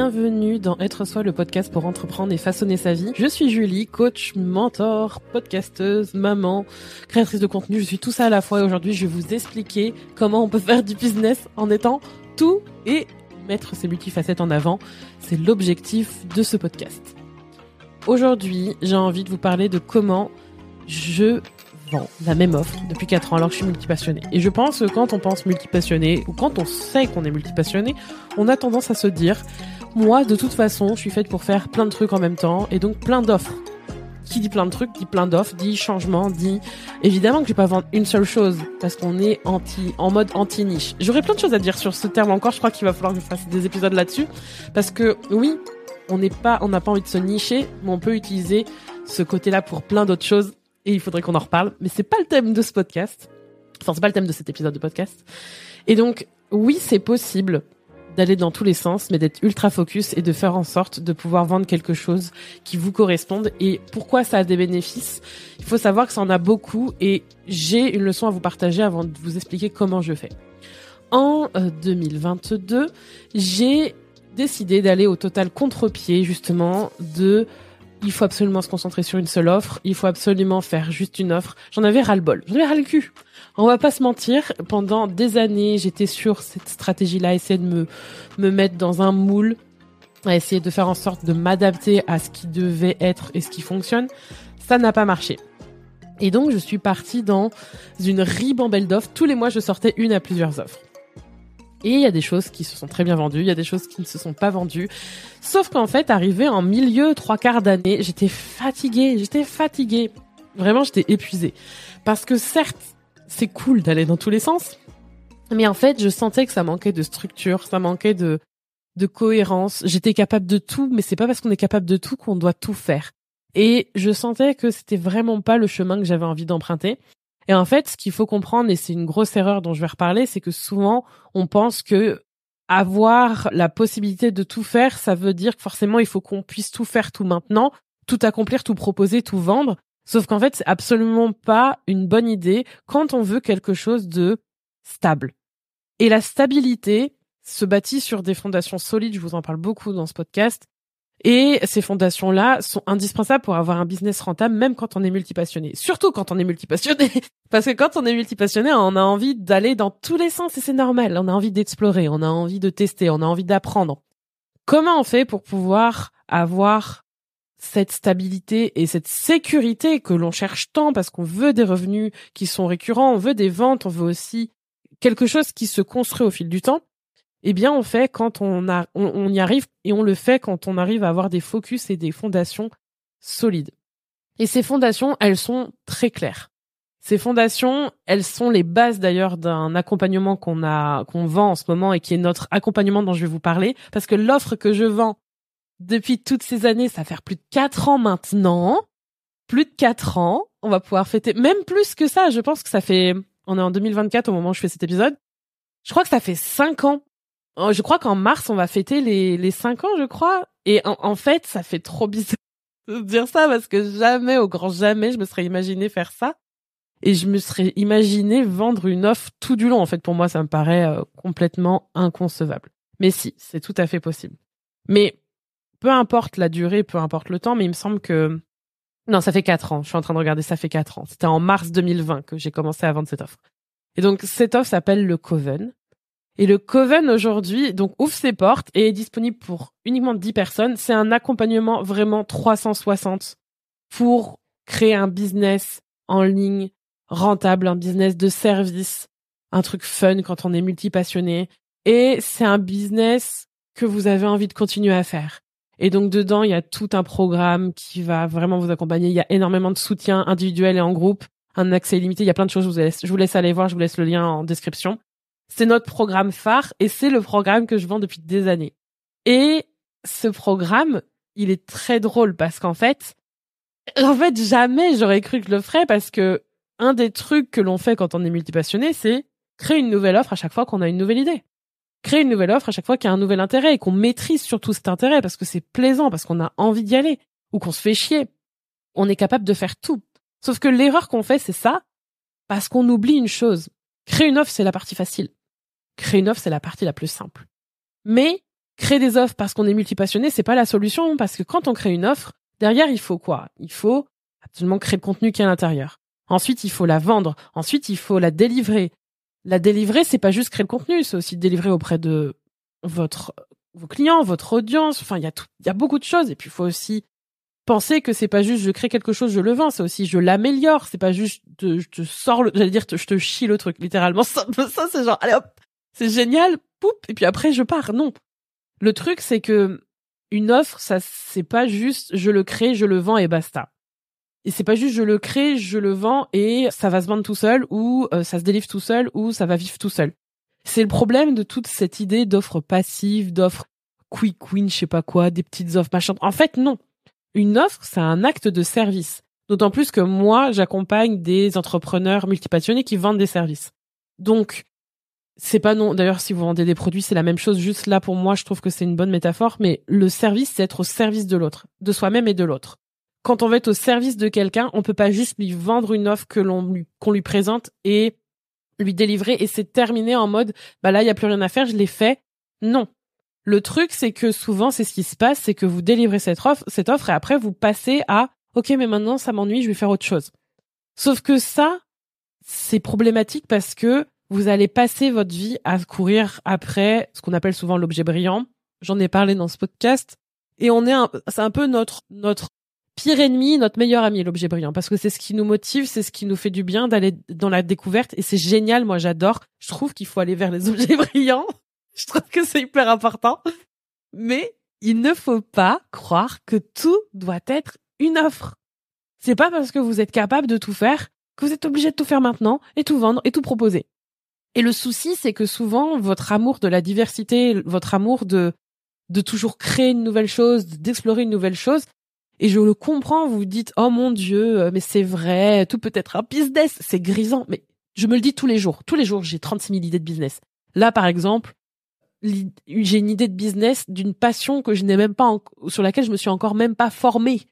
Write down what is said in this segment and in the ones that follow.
bienvenue dans Être Soi, le podcast pour entreprendre et façonner sa vie. Je suis Julie, coach, mentor, podcasteuse, maman, créatrice de contenu. Je suis tout ça à la fois et aujourd'hui je vais vous expliquer comment on peut faire du business en étant tout et mettre ses multifacettes en avant. C'est l'objectif de ce podcast. Aujourd'hui, j'ai envie de vous parler de comment je vends la même offre depuis 4 ans alors que je suis multipassionné. Et je pense que quand on pense multipassionné ou quand on sait qu'on est multipassionné, on a tendance à se dire moi de toute façon, je suis faite pour faire plein de trucs en même temps et donc plein d'offres. Qui dit plein de trucs dit plein d'offres, dit changement, dit évidemment que je vais pas vendre une seule chose parce qu'on est anti en mode anti niche. J'aurais plein de choses à dire sur ce terme encore, je crois qu'il va falloir que je fasse des épisodes là-dessus parce que oui, on n'est pas on n'a pas envie de se nicher, mais on peut utiliser ce côté-là pour plein d'autres choses et il faudrait qu'on en reparle, mais c'est pas le thème de ce podcast. Enfin, c'est pas le thème de cet épisode de podcast. Et donc, oui, c'est possible d'aller dans tous les sens, mais d'être ultra focus et de faire en sorte de pouvoir vendre quelque chose qui vous corresponde. Et pourquoi ça a des bénéfices? Il faut savoir que ça en a beaucoup et j'ai une leçon à vous partager avant de vous expliquer comment je fais. En 2022, euh, j'ai décidé d'aller au total contre-pied justement de il faut absolument se concentrer sur une seule offre, il faut absolument faire juste une offre. J'en avais ras-le-bol, j'en avais ras le cul. On va pas se mentir, pendant des années, j'étais sur cette stratégie-là, essayer de me, me mettre dans un moule, essayer de faire en sorte de m'adapter à ce qui devait être et ce qui fonctionne. Ça n'a pas marché. Et donc, je suis partie dans une ribambelle d'offres. Tous les mois, je sortais une à plusieurs offres. Et il y a des choses qui se sont très bien vendues, il y a des choses qui ne se sont pas vendues. Sauf qu'en fait, arrivé en milieu, trois quarts d'année, j'étais fatiguée, j'étais fatiguée. Vraiment, j'étais épuisée. Parce que certes, c'est cool d'aller dans tous les sens, mais en fait, je sentais que ça manquait de structure, ça manquait de, de cohérence. J'étais capable de tout, mais c'est pas parce qu'on est capable de tout qu'on doit tout faire. Et je sentais que c'était vraiment pas le chemin que j'avais envie d'emprunter. Et en fait, ce qu'il faut comprendre, et c'est une grosse erreur dont je vais reparler, c'est que souvent, on pense que avoir la possibilité de tout faire, ça veut dire que forcément, il faut qu'on puisse tout faire tout maintenant, tout accomplir, tout proposer, tout vendre. Sauf qu'en fait, c'est absolument pas une bonne idée quand on veut quelque chose de stable. Et la stabilité se bâtit sur des fondations solides, je vous en parle beaucoup dans ce podcast, et ces fondations-là sont indispensables pour avoir un business rentable, même quand on est multipassionné. Surtout quand on est multipassionné. Parce que quand on est multipassionné, on a envie d'aller dans tous les sens et c'est normal. On a envie d'explorer, on a envie de tester, on a envie d'apprendre. Comment on fait pour pouvoir avoir cette stabilité et cette sécurité que l'on cherche tant parce qu'on veut des revenus qui sont récurrents, on veut des ventes, on veut aussi quelque chose qui se construit au fil du temps? Eh bien on fait quand on, a, on, y arrive et on le fait quand on arrive à avoir des focus et des fondations solides. Et ces fondations, elles sont très claires. Ces fondations, elles sont les bases d'ailleurs d'un accompagnement qu'on a qu'on vend en ce moment et qui est notre accompagnement dont je vais vous parler parce que l'offre que je vends depuis toutes ces années, ça fait plus de quatre ans maintenant, plus de quatre ans, on va pouvoir fêter même plus que ça, je pense que ça fait on est en 2024 au moment où je fais cet épisode. Je crois que ça fait cinq ans je crois qu'en mars, on va fêter les, les 5 ans, je crois. Et en, fait, ça fait trop bizarre de dire ça parce que jamais, au grand jamais, je me serais imaginé faire ça. Et je me serais imaginé vendre une offre tout du long. En fait, pour moi, ça me paraît euh, complètement inconcevable. Mais si, c'est tout à fait possible. Mais peu importe la durée, peu importe le temps, mais il me semble que... Non, ça fait 4 ans. Je suis en train de regarder, ça fait 4 ans. C'était en mars 2020 que j'ai commencé à vendre cette offre. Et donc, cette offre s'appelle le Coven. Et le Coven aujourd'hui, donc ouvre ses portes et est disponible pour uniquement 10 personnes. C'est un accompagnement vraiment 360 pour créer un business en ligne rentable, un business de service, un truc fun quand on est multipassionné. Et c'est un business que vous avez envie de continuer à faire. Et donc dedans, il y a tout un programme qui va vraiment vous accompagner. Il y a énormément de soutien individuel et en groupe, un accès illimité. Il y a plein de choses. Je vous laisse, je vous laisse aller voir. Je vous laisse le lien en description. C'est notre programme phare et c'est le programme que je vends depuis des années. Et ce programme, il est très drôle parce qu'en fait, en fait, jamais j'aurais cru que je le ferais parce que un des trucs que l'on fait quand on est multipassionné, c'est créer une nouvelle offre à chaque fois qu'on a une nouvelle idée. Créer une nouvelle offre à chaque fois qu'il y a un nouvel intérêt et qu'on maîtrise surtout cet intérêt parce que c'est plaisant, parce qu'on a envie d'y aller ou qu'on se fait chier. On est capable de faire tout. Sauf que l'erreur qu'on fait, c'est ça, parce qu'on oublie une chose. Créer une offre, c'est la partie facile. Créer une offre, c'est la partie la plus simple. Mais créer des offres parce qu'on est multipassionné, c'est pas la solution parce que quand on crée une offre, derrière il faut quoi? Il faut absolument créer le contenu qui est à l'intérieur. Ensuite, il faut la vendre. Ensuite, il faut la délivrer. La délivrer, c'est pas juste créer le contenu, c'est aussi délivrer auprès de votre vos clients, votre audience. Enfin, il y a il y a beaucoup de choses. Et puis, il faut aussi penser que c'est pas juste je crée quelque chose, je le vends, c'est aussi je l'améliore. C'est pas juste je te sors j'allais dire je te chie le truc, littéralement. Ça, ça c'est genre allez hop, c'est génial, poup, et puis après je pars. Non, le truc c'est que une offre, ça c'est pas juste je le crée, je le vends et basta. Et c'est pas juste je le crée, je le vends et ça va se vendre tout seul ou euh, ça se délivre tout seul ou ça va vivre tout seul. C'est le problème de toute cette idée d'offre passive, d'offre quick win, je sais pas quoi, des petites offres machin. En fait, non. Une offre, c'est un acte de service. D'autant plus que moi, j'accompagne des entrepreneurs multipassionnés qui vendent des services. Donc, c'est pas non. D'ailleurs, si vous vendez des produits, c'est la même chose. Juste là, pour moi, je trouve que c'est une bonne métaphore. Mais le service, c'est être au service de l'autre, de soi-même et de l'autre quand on va être au service de quelqu'un, on peut pas juste lui vendre une offre que l'on lui, qu'on lui présente et lui délivrer et c'est terminé en mode bah là il y a plus rien à faire, je l'ai fait. Non. Le truc c'est que souvent c'est ce qui se passe, c'est que vous délivrez cette offre, cette offre et après vous passez à OK mais maintenant ça m'ennuie, je vais faire autre chose. Sauf que ça c'est problématique parce que vous allez passer votre vie à courir après ce qu'on appelle souvent l'objet brillant. J'en ai parlé dans ce podcast et on est c'est un peu notre notre pire ennemi, notre meilleur ami, l'objet brillant, parce que c'est ce qui nous motive, c'est ce qui nous fait du bien d'aller dans la découverte, et c'est génial, moi j'adore. Je trouve qu'il faut aller vers les objets brillants. Je trouve que c'est hyper important. Mais il ne faut pas croire que tout doit être une offre. C'est pas parce que vous êtes capable de tout faire que vous êtes obligé de tout faire maintenant et tout vendre et tout proposer. Et le souci, c'est que souvent, votre amour de la diversité, votre amour de, de toujours créer une nouvelle chose, d'explorer une nouvelle chose, et je le comprends, vous dites, oh mon Dieu, euh, mais c'est vrai, tout peut être un business, c'est grisant. Mais je me le dis tous les jours. Tous les jours, j'ai 36 000 idées de business. Là, par exemple, j'ai une idée de business d'une passion que je n'ai même pas, sur laquelle je me suis encore même pas formée.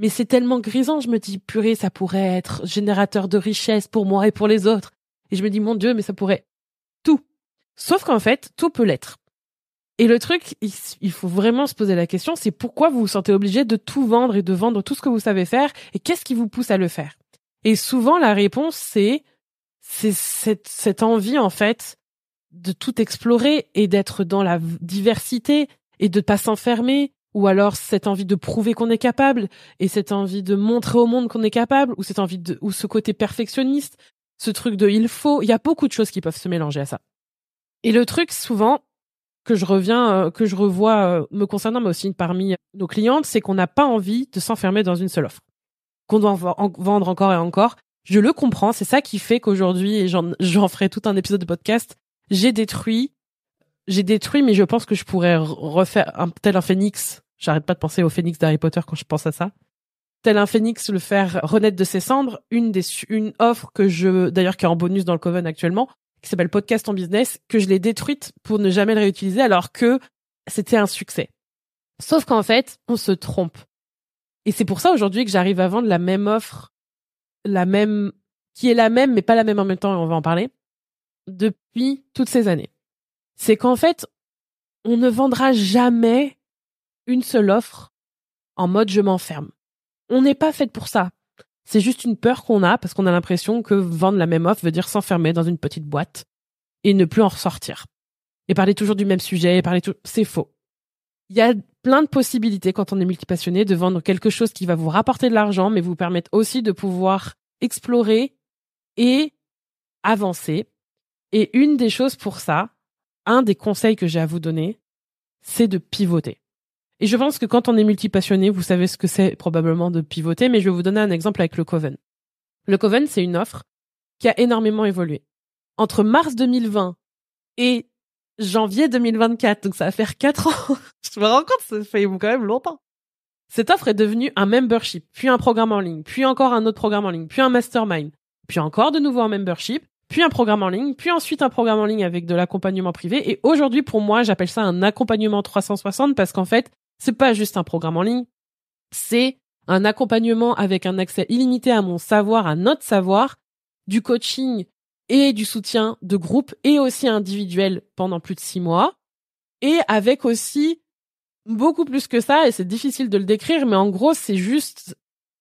Mais c'est tellement grisant, je me dis, purée, ça pourrait être générateur de richesse pour moi et pour les autres. Et je me dis, mon Dieu, mais ça pourrait tout. Sauf qu'en fait, tout peut l'être. Et le truc, il, faut vraiment se poser la question, c'est pourquoi vous vous sentez obligé de tout vendre et de vendre tout ce que vous savez faire et qu'est-ce qui vous pousse à le faire? Et souvent, la réponse, c'est c'est cette, envie, en fait, de tout explorer et d'être dans la diversité et de pas s'enfermer ou alors cette envie de prouver qu'on est capable et cette envie de montrer au monde qu'on est capable ou cette envie de ou ce côté perfectionniste, ce truc de il faut, il y a beaucoup de choses qui peuvent se mélanger à ça. Et le truc souvent, que je reviens, euh, que je revois euh, me concernant, mais aussi parmi nos clientes, c'est qu'on n'a pas envie de s'enfermer dans une seule offre, qu'on doit en vendre encore et encore. Je le comprends, c'est ça qui fait qu'aujourd'hui, et j'en ferai tout un épisode de podcast, j'ai détruit, j'ai détruit, mais je pense que je pourrais refaire un tel un phénix. J'arrête pas de penser au phénix d'Harry Potter quand je pense à ça. Tel un phénix, le faire renaître de ses cendres. Une des une offre que je, d'ailleurs, qui est en bonus dans le Coven actuellement, qui s'appelle Podcast en business, que je l'ai détruite pour ne jamais le réutiliser alors que c'était un succès. Sauf qu'en fait, on se trompe. Et c'est pour ça aujourd'hui que j'arrive à vendre la même offre, la même, qui est la même, mais pas la même en même temps, et on va en parler, depuis toutes ces années. C'est qu'en fait, on ne vendra jamais une seule offre en mode je m'enferme. On n'est pas fait pour ça. C'est juste une peur qu'on a parce qu'on a l'impression que vendre la même offre veut dire s'enfermer dans une petite boîte et ne plus en ressortir. Et parler toujours du même sujet, parler tout, c'est faux. Il y a plein de possibilités quand on est multipassionné de vendre quelque chose qui va vous rapporter de l'argent, mais vous permettre aussi de pouvoir explorer et avancer. Et une des choses pour ça, un des conseils que j'ai à vous donner, c'est de pivoter. Et je pense que quand on est multipassionné, vous savez ce que c'est probablement de pivoter, mais je vais vous donner un exemple avec le Coven. Le Coven, c'est une offre qui a énormément évolué. Entre mars 2020 et janvier 2024, donc ça va faire quatre ans. je me rends compte, ça fait quand même longtemps. Cette offre est devenue un membership, puis un programme en ligne, puis encore un autre programme en ligne, puis un mastermind, puis encore de nouveau un membership, puis un programme en ligne, puis ensuite un programme en ligne avec de l'accompagnement privé. Et aujourd'hui, pour moi, j'appelle ça un accompagnement 360 parce qu'en fait, c'est pas juste un programme en ligne, c'est un accompagnement avec un accès illimité à mon savoir, à notre savoir, du coaching et du soutien de groupe et aussi individuel pendant plus de six mois. et avec aussi beaucoup plus que ça, et c'est difficile de le décrire, mais en gros, c'est juste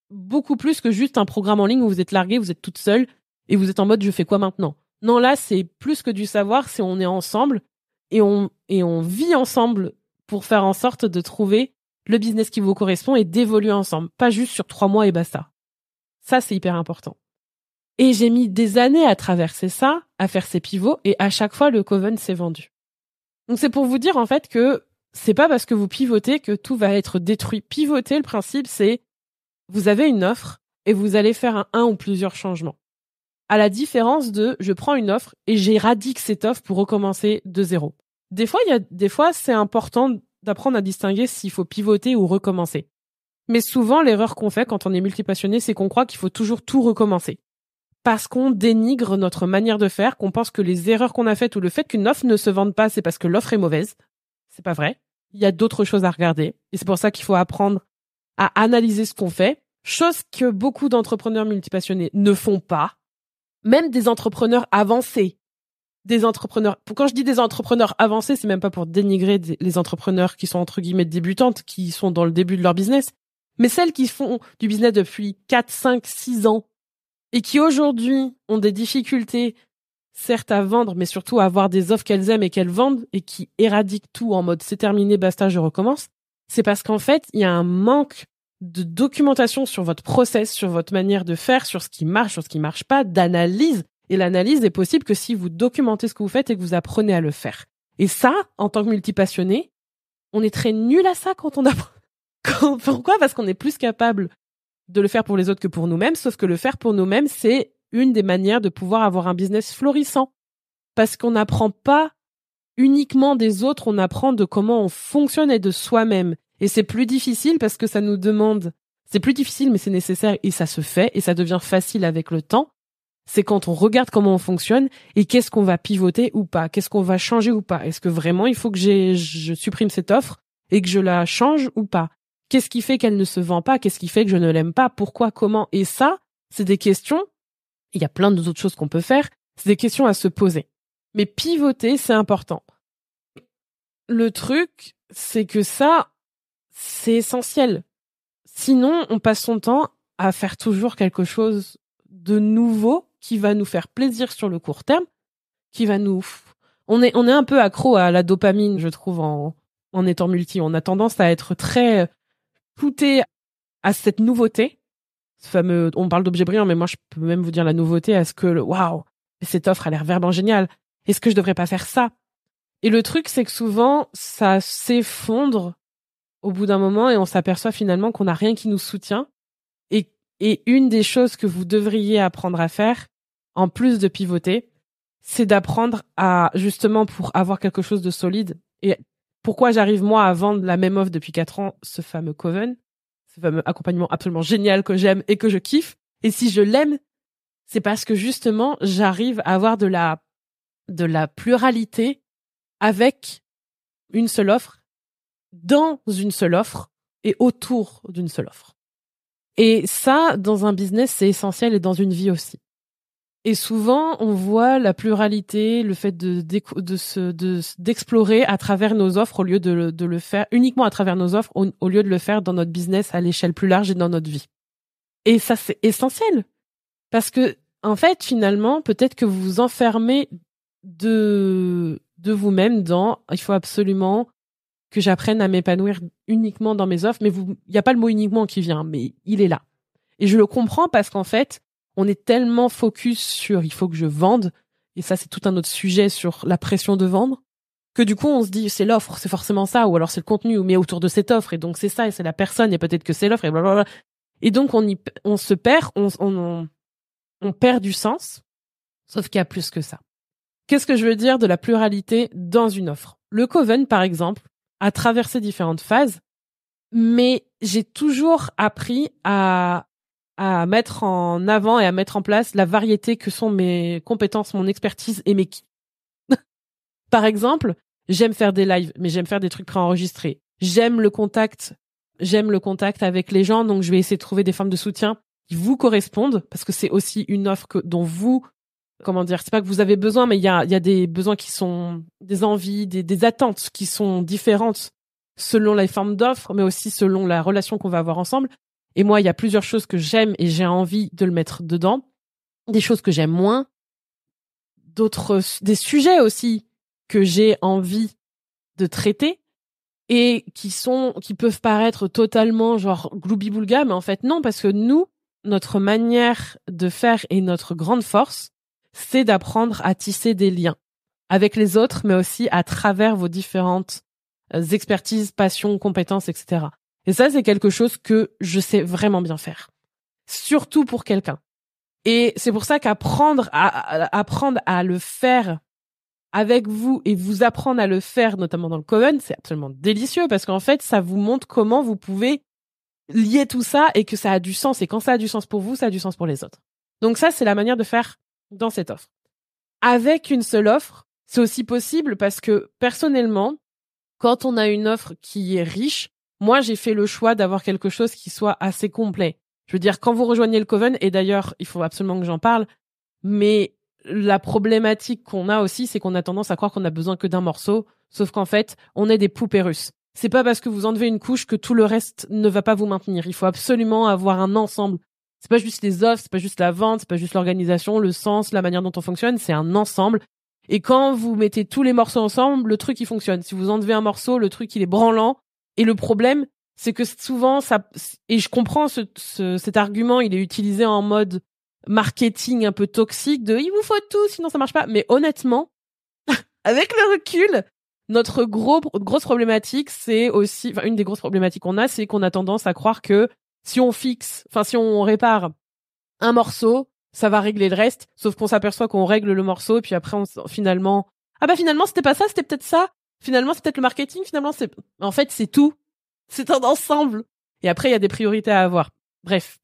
beaucoup plus que juste un programme en ligne où vous êtes largué, vous êtes toute seule, et vous êtes en mode je fais quoi maintenant? Non, là, c'est plus que du savoir, c'est on est ensemble, et on, et on vit ensemble pour faire en sorte de trouver le business qui vous correspond et d'évoluer ensemble, pas juste sur trois mois et basta. Ça, c'est hyper important. Et j'ai mis des années à traverser ça, à faire ces pivots, et à chaque fois, le Coven s'est vendu. Donc c'est pour vous dire en fait que c'est pas parce que vous pivotez que tout va être détruit. Pivoter, le principe, c'est vous avez une offre et vous allez faire un, un ou plusieurs changements. À la différence de je prends une offre et j'éradique cette offre pour recommencer de zéro. Des fois, il y a des fois c'est important d'apprendre à distinguer s'il faut pivoter ou recommencer. Mais souvent, l'erreur qu'on fait quand on est multipassionné, c'est qu'on croit qu'il faut toujours tout recommencer. Parce qu'on dénigre notre manière de faire, qu'on pense que les erreurs qu'on a faites ou le fait qu'une offre ne se vende pas, c'est parce que l'offre est mauvaise. C'est pas vrai. Il y a d'autres choses à regarder. Et c'est pour ça qu'il faut apprendre à analyser ce qu'on fait. Chose que beaucoup d'entrepreneurs multipassionnés ne font pas. Même des entrepreneurs avancés des entrepreneurs. Quand je dis des entrepreneurs avancés, c'est même pas pour dénigrer les entrepreneurs qui sont entre guillemets débutantes, qui sont dans le début de leur business, mais celles qui font du business depuis 4, 5, 6 ans et qui aujourd'hui ont des difficultés, certes à vendre, mais surtout à avoir des offres qu'elles aiment et qu'elles vendent et qui éradiquent tout en mode c'est terminé, basta, je recommence. C'est parce qu'en fait, il y a un manque de documentation sur votre process, sur votre manière de faire, sur ce qui marche, sur ce qui marche pas, d'analyse et l'analyse est possible que si vous documentez ce que vous faites et que vous apprenez à le faire. Et ça, en tant que multipassionné, on est très nul à ça quand on apprend. Pourquoi? Parce qu'on est plus capable de le faire pour les autres que pour nous-mêmes, sauf que le faire pour nous-mêmes, c'est une des manières de pouvoir avoir un business florissant. Parce qu'on n'apprend pas uniquement des autres, on apprend de comment on fonctionne et de soi-même. Et c'est plus difficile parce que ça nous demande, c'est plus difficile mais c'est nécessaire et ça se fait et ça devient facile avec le temps c'est quand on regarde comment on fonctionne et qu'est-ce qu'on va pivoter ou pas, qu'est-ce qu'on va changer ou pas. Est-ce que vraiment il faut que je supprime cette offre et que je la change ou pas? Qu'est-ce qui fait qu'elle ne se vend pas? Qu'est-ce qui fait que je ne l'aime pas? Pourquoi? Comment? Et ça, c'est des questions. Il y a plein d'autres choses qu'on peut faire. C'est des questions à se poser. Mais pivoter, c'est important. Le truc, c'est que ça, c'est essentiel. Sinon, on passe son temps à faire toujours quelque chose de nouveau qui va nous faire plaisir sur le court terme, qui va nous on est on est un peu accro à la dopamine, je trouve en en étant multi, on a tendance à être très pouté à cette nouveauté. Ce fameux on parle d'objet brillant mais moi je peux même vous dire la nouveauté à ce que waouh, cette offre a l'air vraiment géniale. Est-ce que je devrais pas faire ça? Et le truc c'est que souvent ça s'effondre au bout d'un moment et on s'aperçoit finalement qu'on n'a rien qui nous soutient et et une des choses que vous devriez apprendre à faire, en plus de pivoter, c'est d'apprendre à justement pour avoir quelque chose de solide. Et pourquoi j'arrive moi à vendre la même offre depuis quatre ans, ce fameux Coven, ce fameux accompagnement absolument génial que j'aime et que je kiffe. Et si je l'aime, c'est parce que justement j'arrive à avoir de la de la pluralité avec une seule offre, dans une seule offre et autour d'une seule offre. Et ça, dans un business, c'est essentiel et dans une vie aussi. Et souvent, on voit la pluralité, le fait de, de, d'explorer à travers nos offres au lieu de, de, le faire uniquement à travers nos offres, au, au lieu de le faire dans notre business à l'échelle plus large et dans notre vie. Et ça, c'est essentiel. Parce que, en fait, finalement, peut-être que vous vous enfermez de, de vous-même dans, il faut absolument que j'apprenne à m'épanouir uniquement dans mes offres. Mais il n'y a pas le mot uniquement qui vient, mais il est là. Et je le comprends parce qu'en fait, on est tellement focus sur il faut que je vende, et ça c'est tout un autre sujet sur la pression de vendre, que du coup on se dit c'est l'offre, c'est forcément ça, ou alors c'est le contenu, mais autour de cette offre, et donc c'est ça, et c'est la personne, et peut-être que c'est l'offre, et blablabla. Et donc on y, on se perd, on, on, on perd du sens, sauf qu'il y a plus que ça. Qu'est-ce que je veux dire de la pluralité dans une offre? Le Coven, par exemple, à traverser différentes phases, mais j'ai toujours appris à à mettre en avant et à mettre en place la variété que sont mes compétences, mon expertise et mes Par exemple, j'aime faire des lives, mais j'aime faire des trucs préenregistrés. J'aime le contact, j'aime le contact avec les gens, donc je vais essayer de trouver des formes de soutien qui vous correspondent parce que c'est aussi une offre que, dont vous comment dire, c'est pas que vous avez besoin, mais il y a, y a des besoins qui sont des envies, des, des attentes qui sont différentes selon les formes d'offres, mais aussi selon la relation qu'on va avoir ensemble. Et moi, il y a plusieurs choses que j'aime et j'ai envie de le mettre dedans, des choses que j'aime moins, d'autres, des sujets aussi que j'ai envie de traiter et qui sont, qui peuvent paraître totalement genre gloubi-boulga, mais en fait non, parce que nous, notre manière de faire et notre grande force, c'est d'apprendre à tisser des liens avec les autres, mais aussi à travers vos différentes euh, expertises, passions, compétences, etc. Et ça, c'est quelque chose que je sais vraiment bien faire. Surtout pour quelqu'un. Et c'est pour ça qu'apprendre à, apprendre à le faire avec vous et vous apprendre à le faire, notamment dans le Coven, c'est absolument délicieux parce qu'en fait, ça vous montre comment vous pouvez lier tout ça et que ça a du sens. Et quand ça a du sens pour vous, ça a du sens pour les autres. Donc ça, c'est la manière de faire dans cette offre. Avec une seule offre, c'est aussi possible parce que personnellement, quand on a une offre qui est riche, moi j'ai fait le choix d'avoir quelque chose qui soit assez complet. Je veux dire, quand vous rejoignez le Coven, et d'ailleurs, il faut absolument que j'en parle, mais la problématique qu'on a aussi, c'est qu'on a tendance à croire qu'on a besoin que d'un morceau, sauf qu'en fait, on est des poupées russes. C'est pas parce que vous enlevez une couche que tout le reste ne va pas vous maintenir. Il faut absolument avoir un ensemble. C'est pas juste les offres, c'est pas juste la vente, c'est pas juste l'organisation, le sens, la manière dont on fonctionne, c'est un ensemble. Et quand vous mettez tous les morceaux ensemble, le truc il fonctionne. Si vous enlevez un morceau, le truc il est branlant. Et le problème, c'est que souvent ça et je comprends ce, cet argument, il est utilisé en mode marketing un peu toxique de il vous faut tout sinon ça marche pas. Mais honnêtement, avec le recul, notre gros grosse problématique, c'est aussi enfin une des grosses problématiques qu'on a, c'est qu'on a tendance à croire que si on fixe, enfin si on répare un morceau, ça va régler le reste, sauf qu'on s'aperçoit qu'on règle le morceau et puis après on finalement ah bah finalement c'était pas ça, c'était peut-être ça. Finalement c'est peut-être le marketing, finalement c'est en fait c'est tout. C'est un ensemble. Et après il y a des priorités à avoir. Bref,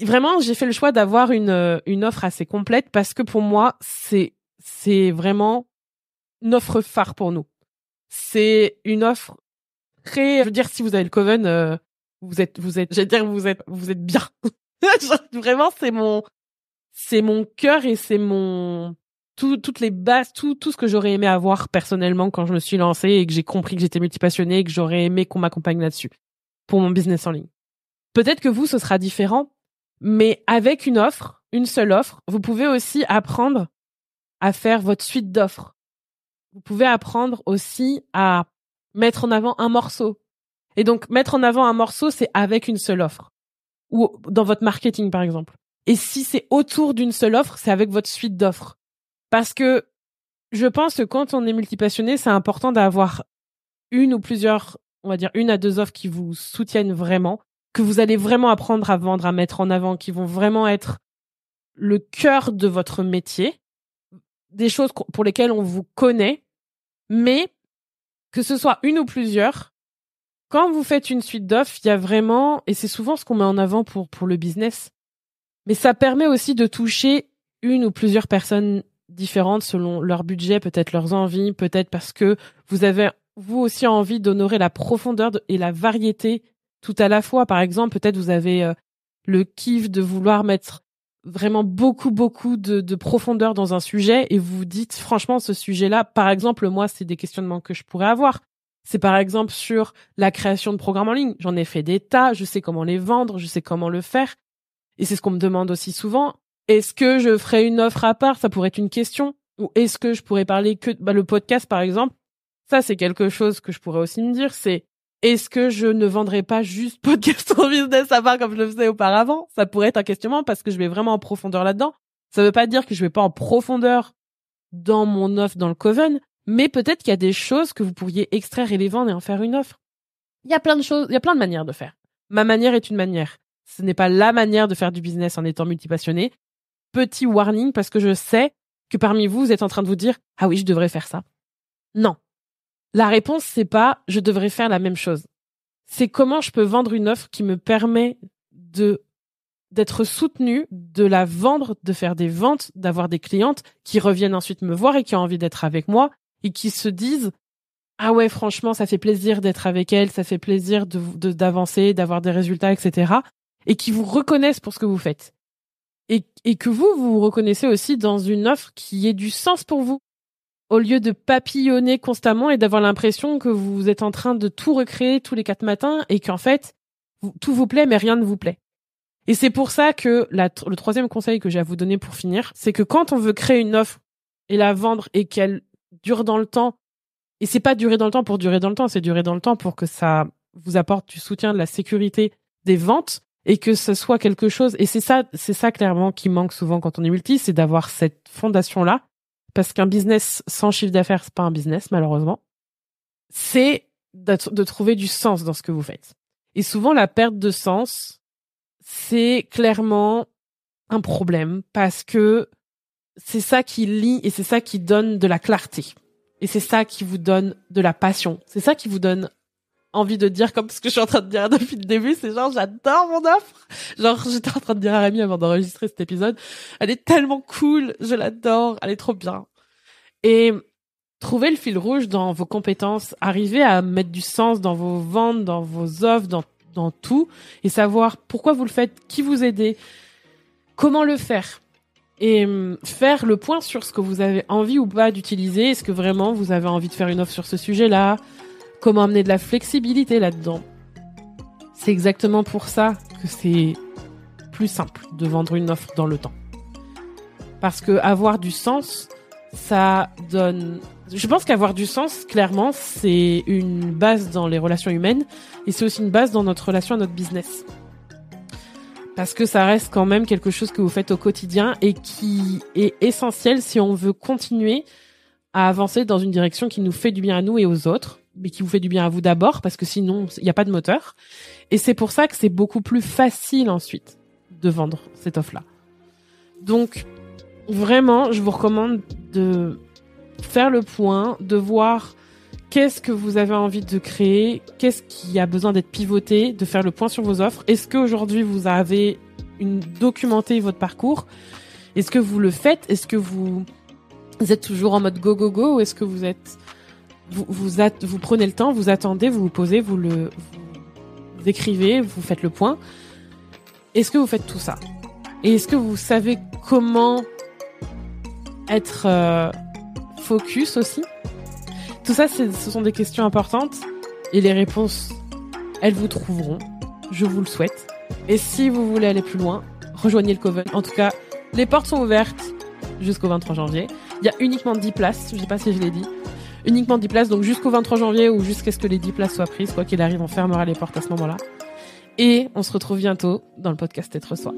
vraiment j'ai fait le choix d'avoir une euh, une offre assez complète parce que pour moi c'est c'est vraiment une offre phare pour nous. C'est une offre très je veux dire si vous avez le Coven euh, vous êtes vous êtes j'allais dire vous êtes vous êtes bien. vraiment c'est mon c'est mon cœur et c'est mon tout, toutes les bases, tout, ce que j'aurais aimé avoir personnellement quand je me suis lancée et que j'ai compris que j'étais multipassionnée et que j'aurais aimé qu'on m'accompagne là-dessus pour mon business en ligne. Peut-être que vous, ce sera différent, mais avec une offre, une seule offre, vous pouvez aussi apprendre à faire votre suite d'offres. Vous pouvez apprendre aussi à mettre en avant un morceau. Et donc, mettre en avant un morceau, c'est avec une seule offre. Ou dans votre marketing, par exemple. Et si c'est autour d'une seule offre, c'est avec votre suite d'offres. Parce que je pense que quand on est multipassionné, c'est important d'avoir une ou plusieurs, on va dire une à deux offres qui vous soutiennent vraiment, que vous allez vraiment apprendre à vendre, à mettre en avant, qui vont vraiment être le cœur de votre métier, des choses pour lesquelles on vous connaît, mais que ce soit une ou plusieurs, quand vous faites une suite d'offres, il y a vraiment, et c'est souvent ce qu'on met en avant pour, pour le business, mais ça permet aussi de toucher une ou plusieurs personnes différentes selon leur budget, peut-être leurs envies, peut-être parce que vous avez vous aussi envie d'honorer la profondeur et la variété tout à la fois. Par exemple, peut-être vous avez euh, le kiff de vouloir mettre vraiment beaucoup beaucoup de, de, profondeur dans un sujet et vous vous dites franchement ce sujet-là, par exemple moi c'est des questionnements que je pourrais avoir. C'est par exemple sur la création de programmes en ligne. J'en ai fait des tas, je sais comment les vendre, je sais comment le faire. Et c'est ce qu'on me demande aussi souvent. Est-ce que je ferais une offre à part? Ça pourrait être une question. Ou est-ce que je pourrais parler que bah, le podcast, par exemple? Ça, c'est quelque chose que je pourrais aussi me dire. C'est est-ce que je ne vendrais pas juste podcast en business à part comme je le faisais auparavant? Ça pourrait être un questionnement parce que je vais vraiment en profondeur là-dedans. Ça veut pas dire que je vais pas en profondeur dans mon offre dans le Coven, mais peut-être qu'il y a des choses que vous pourriez extraire et les vendre et en faire une offre. Il y a plein de choses, il y a plein de manières de faire. Ma manière est une manière. Ce n'est pas la manière de faire du business en étant multipassionné. Petit warning parce que je sais que parmi vous, vous êtes en train de vous dire ah oui, je devrais faire ça. Non. La réponse c'est pas je devrais faire la même chose. C'est comment je peux vendre une offre qui me permet de d'être soutenu, de la vendre, de faire des ventes, d'avoir des clientes qui reviennent ensuite me voir et qui ont envie d'être avec moi et qui se disent ah ouais franchement ça fait plaisir d'être avec elle, ça fait plaisir de d'avancer, d'avoir des résultats, etc et qui vous reconnaissent pour ce que vous faites. Et, que vous, vous reconnaissez aussi dans une offre qui ait du sens pour vous. Au lieu de papillonner constamment et d'avoir l'impression que vous êtes en train de tout recréer tous les quatre matins et qu'en fait, tout vous plaît mais rien ne vous plaît. Et c'est pour ça que le troisième conseil que j'ai à vous donner pour finir, c'est que quand on veut créer une offre et la vendre et qu'elle dure dans le temps, et c'est pas durer dans le temps pour durer dans le temps, c'est durer dans le temps pour que ça vous apporte du soutien, de la sécurité des ventes et que ce soit quelque chose. Et c'est ça, c'est ça clairement qui manque souvent quand on est multi, c'est d'avoir cette fondation là, parce qu'un business sans chiffre d'affaires, c'est pas un business malheureusement. C'est de trouver du sens dans ce que vous faites. Et souvent la perte de sens, c'est clairement un problème parce que c'est ça qui lie et c'est ça qui donne de la clarté. Et c'est ça qui vous donne de la passion. C'est ça qui vous donne envie de dire comme ce que je suis en train de dire depuis le début, c'est genre j'adore mon offre. Genre j'étais en train de dire à Rémi avant d'enregistrer cet épisode, elle est tellement cool, je l'adore, elle est trop bien. Et trouver le fil rouge dans vos compétences, arriver à mettre du sens dans vos ventes, dans vos offres, dans dans tout et savoir pourquoi vous le faites, qui vous aidez, comment le faire et hum, faire le point sur ce que vous avez envie ou pas d'utiliser. Est-ce que vraiment vous avez envie de faire une offre sur ce sujet-là Comment amener de la flexibilité là-dedans C'est exactement pour ça que c'est plus simple de vendre une offre dans le temps. Parce que avoir du sens, ça donne. Je pense qu'avoir du sens, clairement, c'est une base dans les relations humaines et c'est aussi une base dans notre relation à notre business parce que ça reste quand même quelque chose que vous faites au quotidien et qui est essentiel si on veut continuer à avancer dans une direction qui nous fait du bien à nous et aux autres, mais qui vous fait du bien à vous d'abord, parce que sinon, il n'y a pas de moteur. Et c'est pour ça que c'est beaucoup plus facile ensuite de vendre cette offre-là. Donc, vraiment, je vous recommande de faire le point, de voir qu'est-ce que vous avez envie de créer, qu'est-ce qui a besoin d'être pivoté, de faire le point sur vos offres. Est-ce qu'aujourd'hui vous avez une, documenté votre parcours? Est-ce que vous le faites? Est-ce que vous, êtes toujours en mode go go go? Ou est-ce que vous êtes vous, vous, vous prenez le temps, vous attendez, vous vous posez, vous le vous écrivez, vous faites le point. Est-ce que vous faites tout ça? Et est-ce que vous savez comment être euh, focus aussi? Tout ça, ce sont des questions importantes et les réponses, elles vous trouveront. Je vous le souhaite. Et si vous voulez aller plus loin, rejoignez le Coven. En tout cas, les portes sont ouvertes jusqu'au 23 janvier. Il y a uniquement 10 places, je sais pas si je l'ai dit. Uniquement 10 places, donc jusqu'au 23 janvier ou jusqu'à ce que les 10 places soient prises. Quoi qu'il arrive, on fermera les portes à ce moment-là. Et on se retrouve bientôt dans le podcast Être Soi.